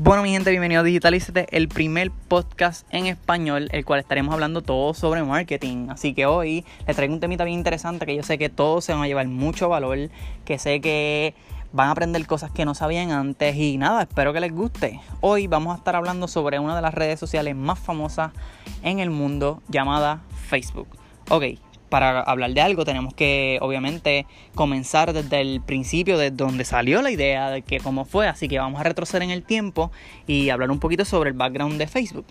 Bueno, mi gente, bienvenido a Digitalízate, el primer podcast en español, el cual estaremos hablando todo sobre marketing. Así que hoy les traigo un temita bien interesante que yo sé que todos se van a llevar mucho valor, que sé que van a aprender cosas que no sabían antes y nada, espero que les guste. Hoy vamos a estar hablando sobre una de las redes sociales más famosas en el mundo llamada Facebook. Ok, para hablar de algo tenemos que obviamente comenzar desde el principio, de donde salió la idea, de que cómo fue, así que vamos a retroceder en el tiempo y hablar un poquito sobre el background de Facebook.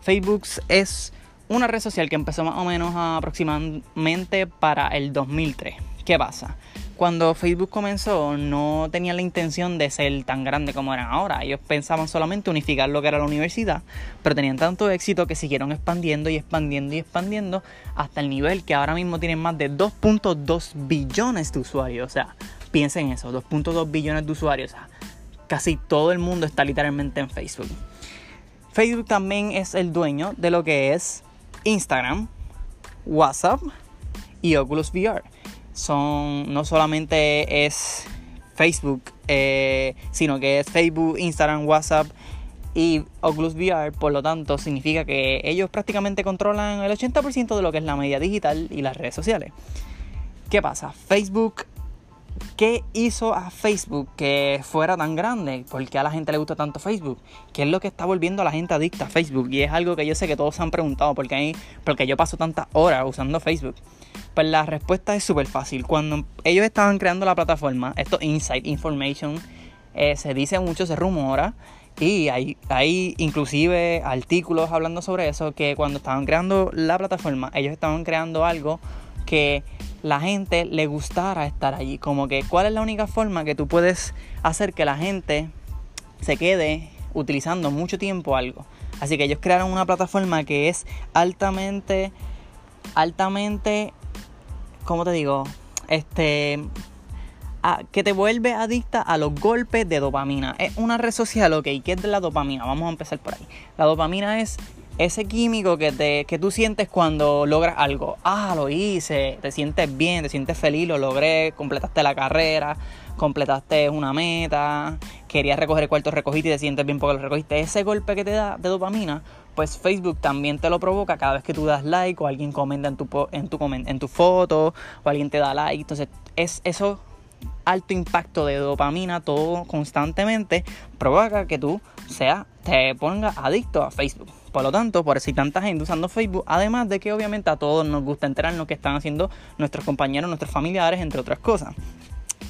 Facebook es una red social que empezó más o menos aproximadamente para el 2003. ¿Qué pasa? Cuando Facebook comenzó no tenían la intención de ser tan grande como eran ahora. Ellos pensaban solamente unificar lo que era la universidad, pero tenían tanto éxito que siguieron expandiendo y expandiendo y expandiendo hasta el nivel que ahora mismo tienen más de 2.2 billones de usuarios. O sea, piensen en eso, 2.2 billones de usuarios. O sea, casi todo el mundo está literalmente en Facebook. Facebook también es el dueño de lo que es Instagram, WhatsApp y Oculus VR son no solamente es Facebook, eh, sino que es Facebook, Instagram, WhatsApp y Oculus VR, por lo tanto significa que ellos prácticamente controlan el 80% de lo que es la media digital y las redes sociales. ¿Qué pasa? Facebook ¿Qué hizo a Facebook que fuera tan grande? ¿Por qué a la gente le gusta tanto Facebook? ¿Qué es lo que está volviendo a la gente adicta a Facebook? Y es algo que yo sé que todos se han preguntado, porque, hay, porque yo paso tantas horas usando Facebook. Pues la respuesta es súper fácil. Cuando ellos estaban creando la plataforma, esto Insight Information, eh, se dice mucho, se rumora, y hay, hay inclusive artículos hablando sobre eso, que cuando estaban creando la plataforma, ellos estaban creando algo que la gente le gustara estar allí. Como que cuál es la única forma que tú puedes hacer que la gente se quede utilizando mucho tiempo algo. Así que ellos crearon una plataforma que es altamente, altamente, ¿cómo te digo? Este, que te vuelve adicta a los golpes de dopamina. Es una red social, ok, ¿qué es de la dopamina? Vamos a empezar por ahí. La dopamina es ese químico que, te, que tú sientes cuando logras algo. Ah, lo hice, te sientes bien, te sientes feliz, lo logré, completaste la carrera, completaste una meta, querías recoger el cuarto, recogiste y te sientes bien porque lo recogiste. Ese golpe que te da de dopamina, pues Facebook también te lo provoca cada vez que tú das like o alguien comenta en tu, en tu, en foto o alguien te da like. Entonces, es eso alto impacto de dopamina todo constantemente provoca que tú sea, te pongas adicto a Facebook. Por lo tanto, por eso hay tanta gente usando Facebook, además de que obviamente a todos nos gusta enterarnos que están haciendo nuestros compañeros, nuestros familiares, entre otras cosas.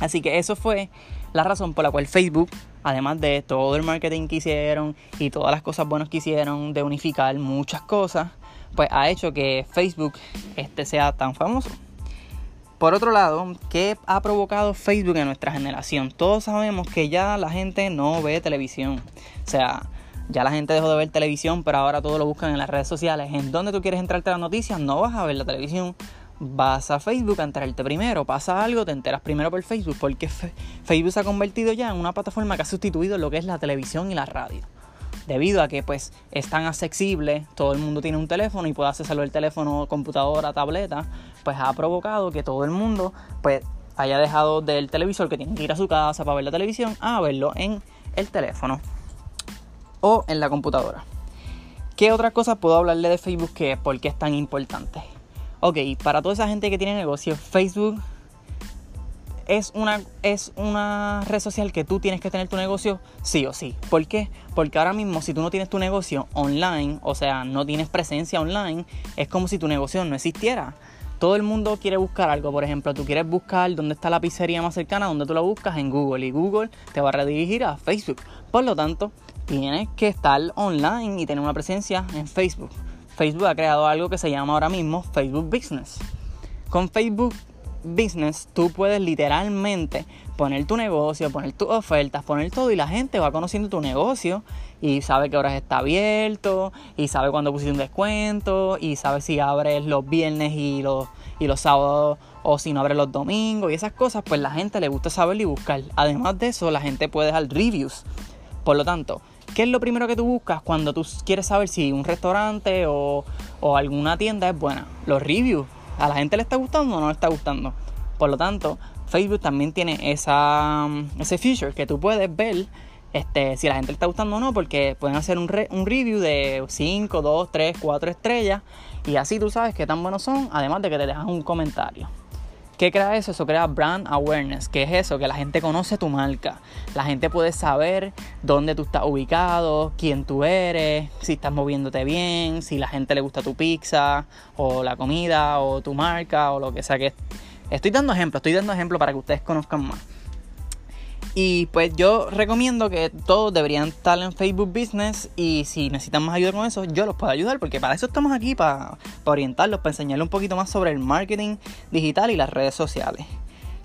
Así que eso fue la razón por la cual Facebook, además de todo el marketing que hicieron y todas las cosas buenas que hicieron de unificar muchas cosas, pues ha hecho que Facebook este sea tan famoso. Por otro lado, ¿qué ha provocado Facebook en nuestra generación? Todos sabemos que ya la gente no ve televisión. O sea, ya la gente dejó de ver televisión, pero ahora todo lo buscan en las redes sociales. ¿En dónde tú quieres entrarte a las noticias? No vas a ver la televisión. Vas a Facebook a enterarte primero. Pasa algo, te enteras primero por Facebook. Porque Facebook se ha convertido ya en una plataforma que ha sustituido lo que es la televisión y la radio. Debido a que pues es tan accesible, todo el mundo tiene un teléfono y puede accesarlo el teléfono, computadora, tableta, pues ha provocado que todo el mundo pues haya dejado del televisor que tiene que ir a su casa para ver la televisión a verlo en el teléfono o en la computadora. ¿Qué otra cosa puedo hablarle de Facebook que por qué es tan importante? Ok, para toda esa gente que tiene negocio, Facebook es una, es una red social que tú tienes que tener tu negocio sí o sí. ¿Por qué? Porque ahora mismo si tú no tienes tu negocio online, o sea, no tienes presencia online, es como si tu negocio no existiera. Todo el mundo quiere buscar algo, por ejemplo, tú quieres buscar dónde está la pizzería más cercana, donde tú la buscas en Google y Google te va a redirigir a Facebook. Por lo tanto, tienes que estar online y tener una presencia en Facebook. Facebook ha creado algo que se llama ahora mismo Facebook Business. Con Facebook Business tú puedes literalmente poner tu negocio, poner tus ofertas, poner todo y la gente va conociendo tu negocio y sabe qué horas está abierto y sabe cuándo pusiste un descuento y sabe si abres los viernes y los, y los sábados o si no abres los domingos y esas cosas, pues la gente le gusta saber y buscar. Además de eso, la gente puede dejar reviews. Por lo tanto, ¿Qué es lo primero que tú buscas cuando tú quieres saber si un restaurante o, alguna tienda es buena? Los reviews. ¿A la gente le está gustando o no le está gustando? Por lo tanto, Facebook también tiene esa, ese feature que tú puedes ver este, si la gente le está gustando o no, porque pueden hacer un, un review de 5, 2, 3, 4 estrellas y así tú sabes qué tan buenos son, además de que te dejan un comentario. ¿Qué crea eso? Eso crea brand awareness. ¿Qué es eso? Que la gente conoce tu marca. La gente puede saber dónde tú estás ubicado, quién tú eres, si estás moviéndote bien, si la gente le gusta tu pizza o la comida o tu marca o lo que sea que... Estoy dando ejemplos, estoy dando ejemplos para que ustedes conozcan más. Y pues yo recomiendo que todos deberían estar en Facebook Business y si necesitan más ayuda con eso, yo los puedo ayudar porque para eso estamos aquí, para, orientarlos, para enseñarles un poquito más sobre el marketing digital y las redes sociales.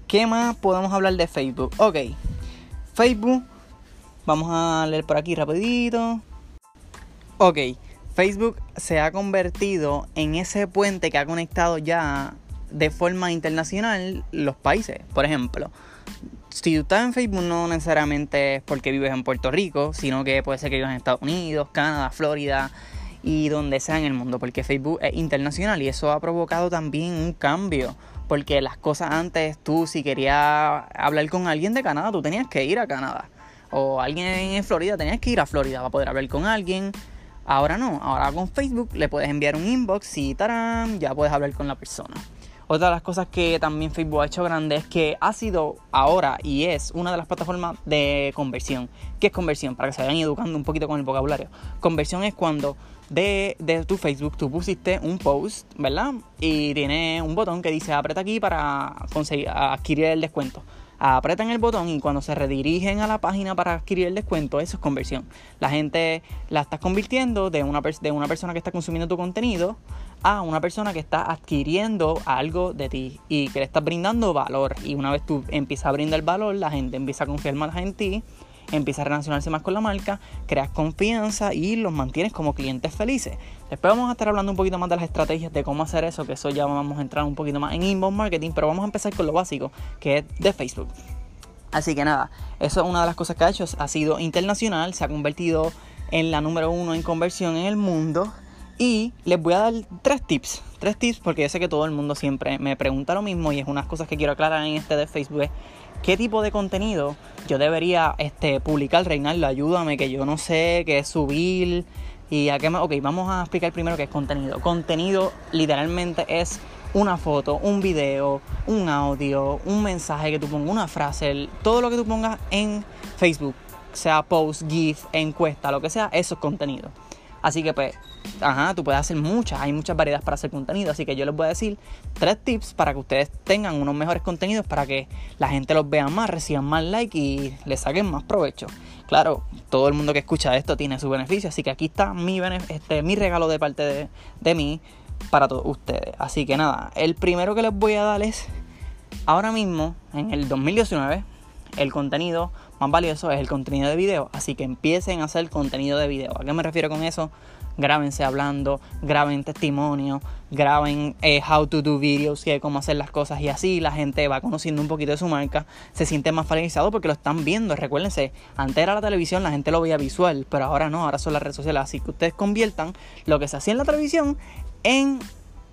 ¿Qué más podemos hablar de Facebook? Ok, Facebook, vamos a leer por aquí rapidito. Ok, Facebook se ha convertido en ese puente que ha conectado ya de forma internacional los países. Por ejemplo, si tú estás en Facebook no necesariamente es porque vives en Puerto Rico, sino que puede ser que vives en Estados Unidos, Canadá, Florida y donde sea en el mundo, porque Facebook es internacional y eso ha provocado también un cambio. Porque las cosas antes, tú si querías hablar con alguien de Canadá, tú tenías que ir a Canadá. O alguien en Florida, tenías que ir a Florida para poder hablar con alguien. Ahora no, ahora con Facebook le puedes enviar un inbox y tarán, ya puedes hablar con la persona. Otra de las cosas que también Facebook ha hecho grande es que ha sido ahora y es una de las plataformas de conversión. ¿Qué es conversión? Para que se vayan educando un poquito con el vocabulario. Conversión es cuando de, tu Facebook tú pusiste un post, ¿verdad? Y tiene un botón que dice aprieta aquí para conseguir adquirir el descuento. Apretan el botón y cuando se redirigen a la página para adquirir el descuento, eso es conversión. La gente la estás convirtiendo de una, de una persona que está consumiendo tu contenido a una persona que está adquiriendo algo de ti y que le estás brindando valor. Y una vez tú empiezas a brindar valor, la gente empieza a confiar más en ti, empieza a relacionarse más con la marca, creas confianza y los mantienes como clientes felices. Después vamos a estar hablando un poquito más de las estrategias de cómo hacer eso, que eso ya vamos a entrar un poquito más en inbound marketing, pero vamos a empezar con lo básico, que es de Facebook. Así que nada, eso es una de las cosas que ha hecho, ha sido internacional, se ha convertido en la número uno en conversión en el mundo y les voy a dar tres tips. Tres tips porque yo sé que todo el mundo siempre me pregunta lo mismo y es unas cosas que quiero aclarar en este de Facebook. ¿Qué tipo de contenido yo debería este, publicar, Reinaldo? Ayúdame, que yo no sé qué es subir y a qué me... Ok, vamos a explicar primero qué es contenido. Contenido literalmente es una foto, un video, un audio, un mensaje que tú pongas, una frase, todo lo que tú pongas en Facebook, sea post, GIF, encuesta, lo que sea, eso es contenido. Así que pues, ajá, tú puedes hacer muchas, hay muchas variedades para hacer contenido. Así que yo les voy a decir tres tips para que ustedes tengan unos mejores contenidos para que la gente los vea más, reciban más like y les saquen más provecho. Claro, todo el mundo que escucha esto tiene su beneficio, así que aquí está mi, este, mi regalo de parte de, de mí para todos ustedes. Así que nada, el primero que les voy a dar es, ahora mismo, en el 2019, el contenido más valioso es el contenido de video. Así que empiecen a hacer contenido de video. ¿A qué me refiero con eso? Grábense hablando, graben testimonio, graben eh, how to do videos y cómo hacer las cosas y así la gente va conociendo un poquito de su marca, se siente más familiarizado porque lo están viendo. Recuérdense, antes era la televisión, la gente lo veía visual, pero ahora no, ahora son las redes sociales. Así que ustedes conviertan lo que se hacía en la televisión en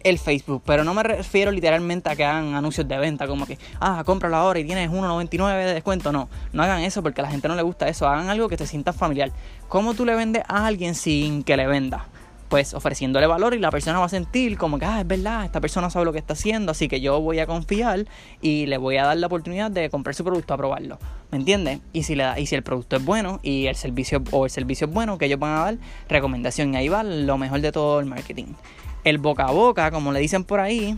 el Facebook, pero no me refiero literalmente a que hagan anuncios de venta, como que, ah, cómpralo ahora y tienes 1.99 de descuento. No, no hagan eso porque a la gente no le gusta eso. Hagan algo que te sienta familiar. ¿Cómo tú le vendes a alguien sin que le venda? Pues ofreciéndole valor y la persona va a sentir como que, ah, es verdad, esta persona sabe lo que está haciendo, así que yo voy a confiar y le voy a dar la oportunidad de comprar su producto a probarlo. ¿Me entiendes? Y si, le da, y si el producto es bueno y el servicio o el servicio es bueno, que ellos van a dar recomendación. Y ahí va lo mejor de todo el marketing el boca a boca, como le dicen por ahí,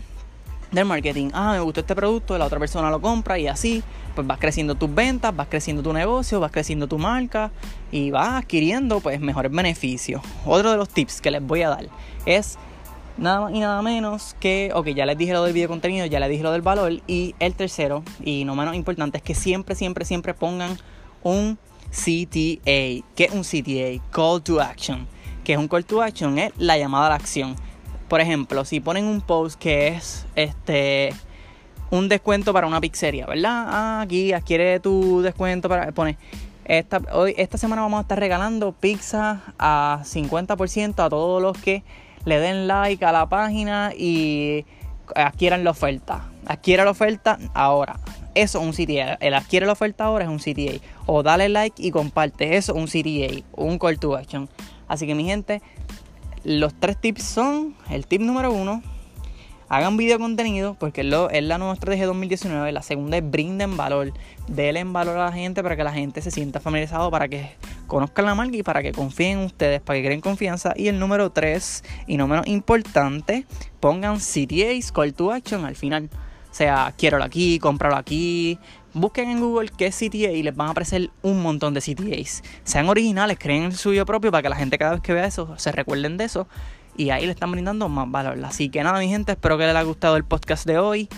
del marketing. Ah, me gustó este producto, la otra persona lo compra y así, pues vas creciendo tus ventas, vas creciendo tu negocio, vas creciendo tu marca y vas adquiriendo pues mejores beneficios. Otro de los tips que les voy a dar es nada más y nada menos que, ok, ya les dije lo del video contenido, ya les dije lo del valor y el tercero y no menos importante es que siempre, siempre, siempre pongan un CTA. ¿Qué es un CTA? Call to Action. Que es un call to action? Es la llamada a la acción por ejemplo, si ponen un post que es este un descuento para una pizzería, ¿verdad? Ah, aquí adquiere tu descuento para pone esta, hoy, esta semana vamos a estar regalando pizza a 50% a todos los que le den like a la página y adquieran la oferta. Adquiera la oferta ahora. Eso es un CTA. El adquiere la oferta ahora es un CTA. O dale like y comparte. Eso es un CTA. Un call to action. Así que mi gente, los tres tips son el tip número uno. Hagan video contenido porque es la nueva estrategia 2019. La segunda es brinden valor. Denle valor a la gente para que la gente se sienta familiarizado, para que conozcan la marca y para que confíen en ustedes, para que creen confianza. Y el número tres, y no menos importante, pongan CTAs, call to action al final. O sea, quiero aquí, cómpralo aquí, Busquen en Google qué es CTA y les van a aparecer un montón de CTAs. Sean originales, creen el suyo propio para que la gente cada vez que vea eso se recuerden de eso. Y ahí le están brindando más valor. Así que nada, mi gente, espero que les haya gustado el podcast de hoy.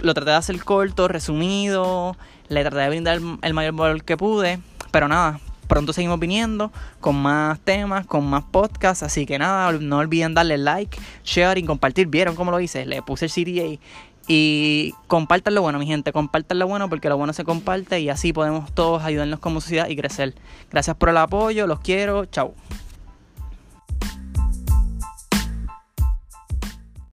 Lo traté de hacer corto, resumido. Le traté de brindar el mayor valor que pude. Pero nada, pronto seguimos viniendo con más temas, con más podcasts. Así que nada, no olviden darle like, share y compartir. ¿Vieron cómo lo hice? Le puse el CTA y compartan lo bueno, mi gente, compartan lo bueno porque lo bueno se comparte y así podemos todos ayudarnos como sociedad y crecer. Gracias por el apoyo, los quiero, chao.